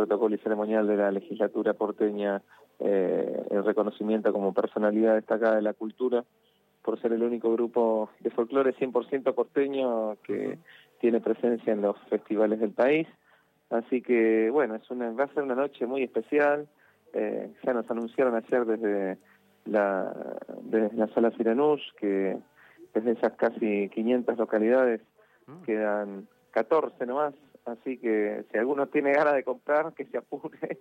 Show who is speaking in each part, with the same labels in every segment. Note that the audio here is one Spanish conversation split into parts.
Speaker 1: protocolo y ceremonial de la legislatura porteña eh, el reconocimiento como personalidad destacada de la cultura por ser el único grupo de folclore 100% porteño que tiene presencia en los festivales del país. Así que, bueno, es una, va a ser una noche muy especial. Eh, ya nos anunciaron ayer desde la, desde la sala Siranús que desde esas casi 500 localidades mm. quedan 14 nomás. Así que si alguno tiene ganas de comprar, que se apure.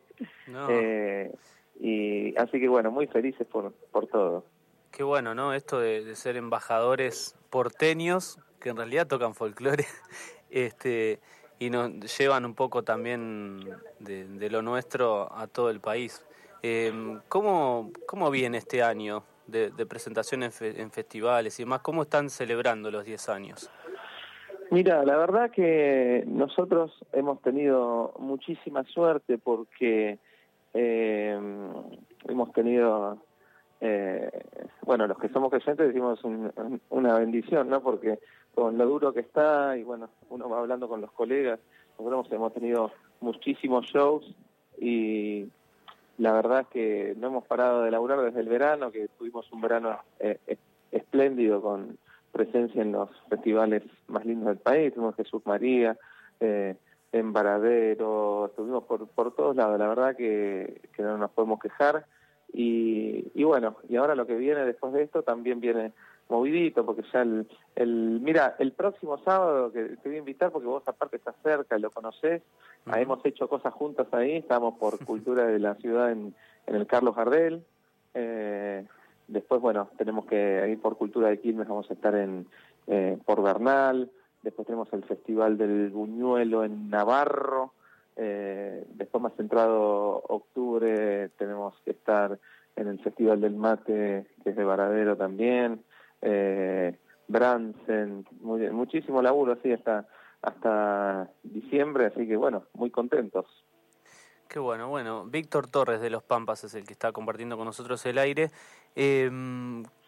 Speaker 1: eh, y así que bueno, muy felices por, por todo.
Speaker 2: Qué bueno, ¿no? Esto de, ser embajadores porteños, que en realidad tocan folclore, este, y nos llevan un poco también de, lo nuestro a todo el país. Eh, ¿cómo, ¿Cómo viene este año de, presentaciones en, festivales y demás? ¿Cómo están celebrando los 10 años?
Speaker 1: Mira, la verdad que nosotros hemos tenido muchísima suerte porque eh, hemos tenido, eh, bueno, los que somos creyentes decimos una bendición, ¿no? Porque con lo duro que está y bueno, uno va hablando con los colegas, nosotros hemos tenido muchísimos shows y la verdad es que no hemos parado de laburar desde el verano, que tuvimos un verano eh, espléndido con presencia en los festivales más lindos del país, tuvimos Jesús María, eh, en Varadero, estuvimos por, por todos lados, la verdad que, que no nos podemos quejar. Y, y bueno, y ahora lo que viene después de esto también viene movidito, porque ya el, el mira, el próximo sábado que te voy a invitar, porque vos aparte estás cerca y lo conocés, hemos hecho cosas juntas ahí, estamos por Cultura de la Ciudad en, en el Carlos Gardel, eh, después bueno, tenemos que ir por Cultura de Quilmes, vamos a estar en eh, por Bernal, después tenemos el Festival del Buñuelo en Navarro, eh, después más centrado octubre tenemos que estar en el Festival del Mate, que es de Varadero también, eh, Bransen, muchísimo laburo así hasta, hasta diciembre, así que bueno, muy contentos.
Speaker 2: Qué bueno, bueno, Víctor Torres de Los Pampas es el que está compartiendo con nosotros el aire. Eh,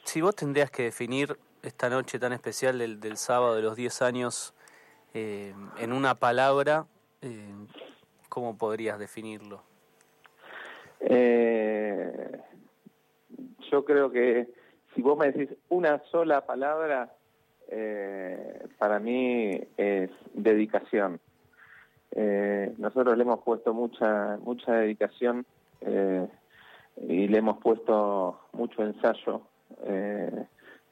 Speaker 2: si vos tendrías que definir esta noche tan especial del, del sábado de los 10 años eh, en una palabra, eh, ¿cómo podrías definirlo?
Speaker 1: Eh, yo creo que si vos me decís una sola palabra, eh, para mí es dedicación. Eh, nosotros le hemos puesto mucha mucha dedicación eh, y le hemos puesto mucho ensayo, eh,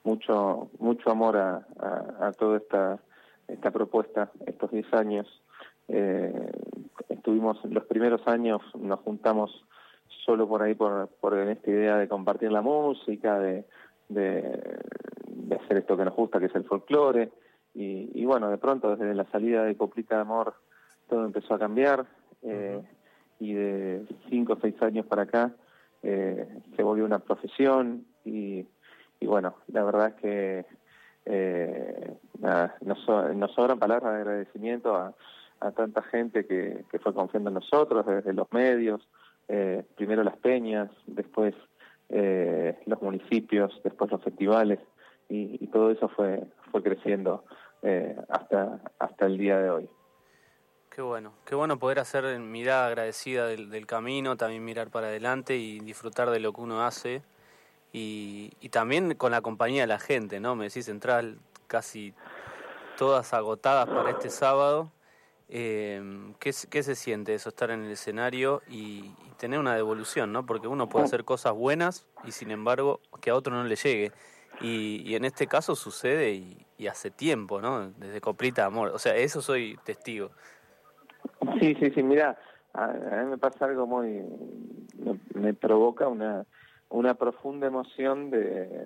Speaker 1: mucho mucho amor a, a, toda esta esta propuesta estos 10 años. Estuvimos los primeros años, nos juntamos solo por ahí por, por esta idea de compartir la música, de, de, hacer esto que nos gusta, que es el folclore. Y, y, bueno, de pronto desde la salida de Coplita de Amor todo empezó a cambiar eh, y de cinco o seis años para acá eh, se volvió una profesión y, y bueno, la verdad es que eh, nada, nos, nos sobran palabras de agradecimiento a, a tanta gente que, que fue confiando en nosotros, desde los medios, eh, primero las peñas, después los municipios, después los festivales, y, y todo eso fue, fue creciendo hasta, hasta el día de hoy.
Speaker 2: Qué bueno, qué bueno poder hacer mirada agradecida del, camino, también mirar para adelante y disfrutar de lo que uno hace y, también con la compañía de la gente, ¿no? Me decís central casi todas agotadas para este sábado. Eh, ¿qué, ¿qué, se siente eso, estar en el escenario y, tener una devolución, ¿no? Porque uno puede hacer cosas buenas y sin embargo que a otro no le llegue. Y, en este caso sucede y, hace tiempo, ¿no? Desde Coplita Amor. O sea, eso soy testigo.
Speaker 1: Sí, sí, sí, mira, a, a mí me pasa algo muy... me, me provoca una, una profunda emoción de,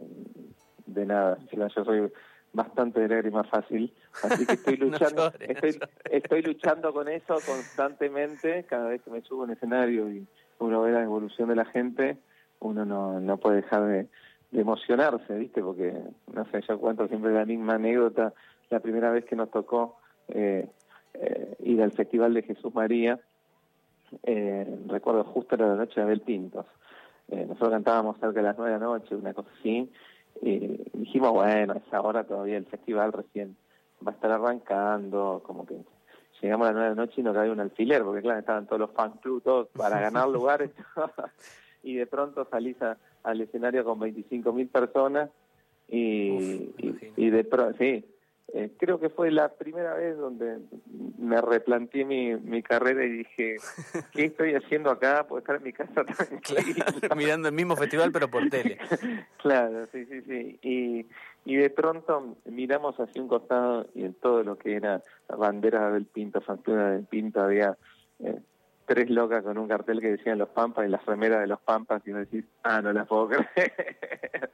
Speaker 1: de nada. Yo soy bastante de lágrima fácil, así que estoy luchando, no llores, estoy, no estoy luchando con eso constantemente, cada vez que me subo en escenario y uno ve la evolución de la gente, uno no, no puede dejar de, de emocionarse, ¿viste? Porque, no sé, yo cuento siempre la misma anécdota, la primera vez que nos tocó eh, eh, ir al Festival de Jesús María, eh, recuerdo justo era la noche de Abel Pintos, eh, nosotros cantábamos cerca de las nueve de la noche, una cosa así, y dijimos, bueno, a esa hora todavía el festival recién va a estar arrancando, como que llegamos a las nueve de la noche y no cabía un alfiler, porque claro, estaban todos los fan club, todos para ganar lugares, y de pronto salís al escenario con 25.000 personas y, y, de pronto, sí, eh, creo que fue la primera vez donde me replanteé mi, mi carrera y dije, ¿qué estoy haciendo acá? Puedo estar en mi casa tranquila.
Speaker 2: Mirando el mismo festival pero por tele.
Speaker 1: claro, sí, sí, sí. Y, y de pronto miramos hacia un costado y en todo lo que era la bandera del Pinto, factura del Pinto, había eh, tres locas con un cartel que decían los Pampas y las remeras de los Pampas y uno decís, ah, no las puedo creer.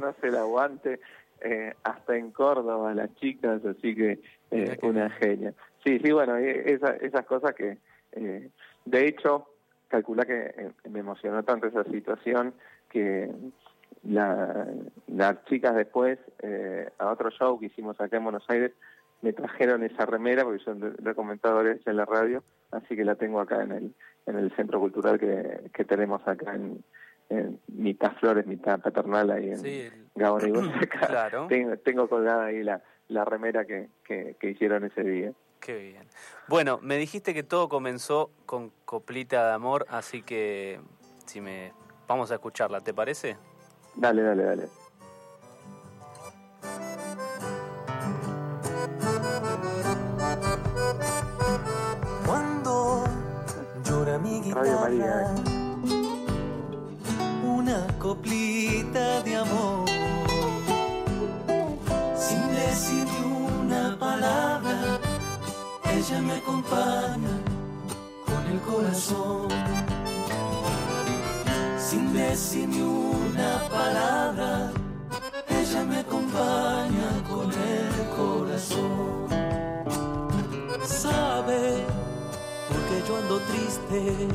Speaker 1: no se el aguante eh, hasta en Córdoba las chicas, así que eh, una genia. Sí, sí, bueno, esa, esas cosas que, eh, de hecho, calcula que me emocionó tanto esa situación que la, las chicas después, a otro show que hicimos acá en Buenos Aires, me trajeron esa remera, porque yo lo he comentado en la radio, así que la tengo acá en el, en el centro cultural que, que tenemos acá en, mitad flores, mitad paternal ahí en sí, Gabón y claro. tengo, tengo, colgada ahí la, la remera que, que, que, hicieron ese día.
Speaker 2: Qué bien. Bueno, me dijiste que todo comenzó con Coplita de Amor, así que si me vamos a escucharla, ¿te parece?
Speaker 1: Dale, dale, dale.
Speaker 3: Cuando llora mi guitarra coplita Sin decir ni una palabra, ella me acompaña con el corazón. Sabe, porque yo ando triste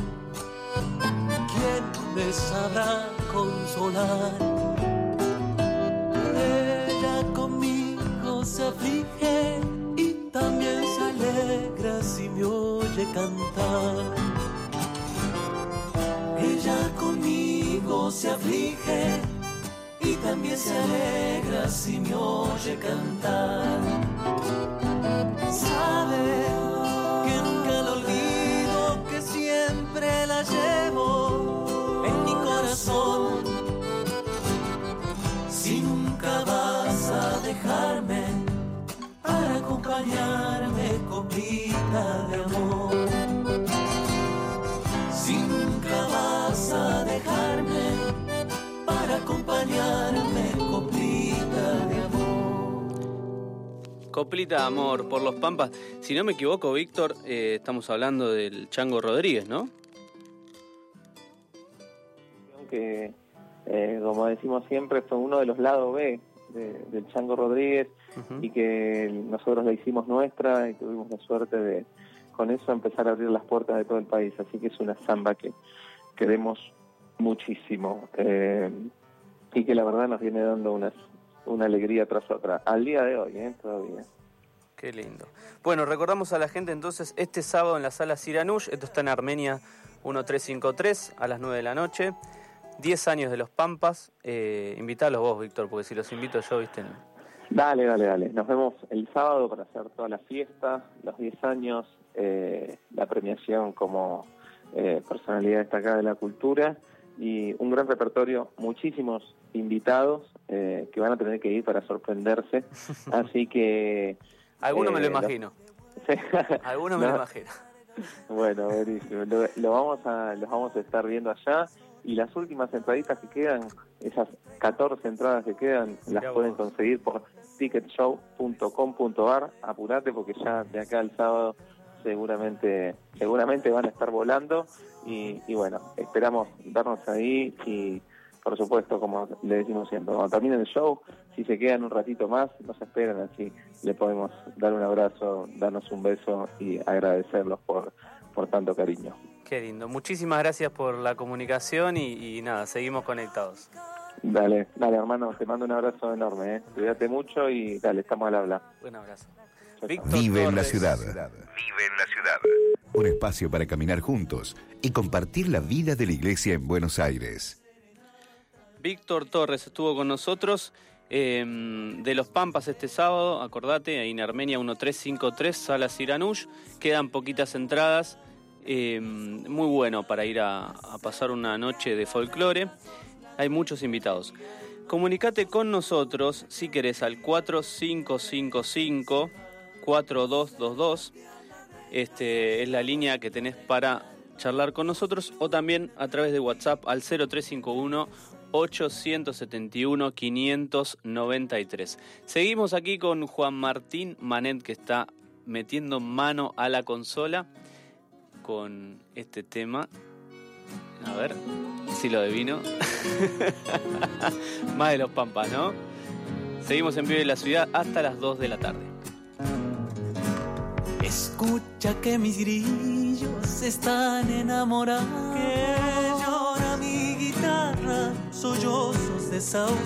Speaker 3: ¿quién me sabrá consolar? Ella conmigo se aflige y también se alegra si me oye cantar. Se alegra si me oye cantar.
Speaker 2: Coplita de amor por los Pampas. Si no me equivoco, Víctor, eh, estamos hablando del Chango Rodríguez, ¿no?
Speaker 1: que, eh, como decimos siempre, fue uno de los lados B del Chango Rodríguez y que nosotros la hicimos nuestra y tuvimos la suerte de con eso empezar a abrir las puertas de todo el país. Así que es una samba que queremos muchísimo eh, y que la verdad nos viene dando una, una alegría tras otra. Al día de hoy, ¿eh? todavía.
Speaker 2: Qué lindo. Bueno, recordamos a la gente entonces este sábado en la sala Siranush, esto está en Armenia 1353 a las 9 de la noche. 10 años de los Pampas. Eh, invítalos vos, Víctor, porque si los invito yo, viste.
Speaker 1: Dale, dale, dale. Nos vemos el sábado para hacer toda la fiesta, los 10 años, eh, la premiación como eh, personalidad destacada de la cultura y un gran repertorio, muchísimos invitados eh, que van a tener que ir para sorprenderse. Así que.
Speaker 2: Alguno me lo imagino. Alguno me lo imagino.
Speaker 1: Bueno, buenísimo. Lo, vamos a, los vamos a estar viendo allá y las últimas entraditas que quedan, esas 14 entradas que quedan, las pueden conseguir por ticketshow.com.ar. Apurate porque ya de acá al sábado seguramente seguramente van a estar volando y, bueno, esperamos darnos ahí y por supuesto, como le decimos siempre, cuando termine el show, si se quedan un ratito más, nos esperan así, le podemos dar un abrazo, darnos un beso y agradecerlos por, por tanto cariño.
Speaker 2: Qué lindo. Muchísimas gracias por la comunicación y, nada, seguimos conectados.
Speaker 1: Dale, dale hermano, te mando un abrazo enorme, ¿eh? cuídate mucho y dale, estamos al habla.
Speaker 2: Un abrazo.
Speaker 4: Vive en la ciudad. Vive en la ciudad. Un espacio para caminar juntos y compartir la vida de la iglesia en Buenos Aires.
Speaker 2: Víctor Torres estuvo con nosotros Em, de los Pampas este sábado, acordate, en Armenia 1353, Sala Siranush. Quedan poquitas entradas. Em, muy bueno para ir a, pasar una noche de folclore. Hay muchos invitados. Comunicate con nosotros si querés al 4555 4222. Este es la línea que tenés para charlar con nosotros o también a través de WhatsApp al 0351 871 593. Seguimos aquí con Juan Martín Manet que está metiendo mano a la consola con este tema. A ver si lo adivino. Más de los pampas, ¿no? Seguimos en vivo en la ciudad hasta las 2 de la tarde.
Speaker 3: Escucha que mis grillos están enamorados. Que llora mi guitarra, sollozos de sauce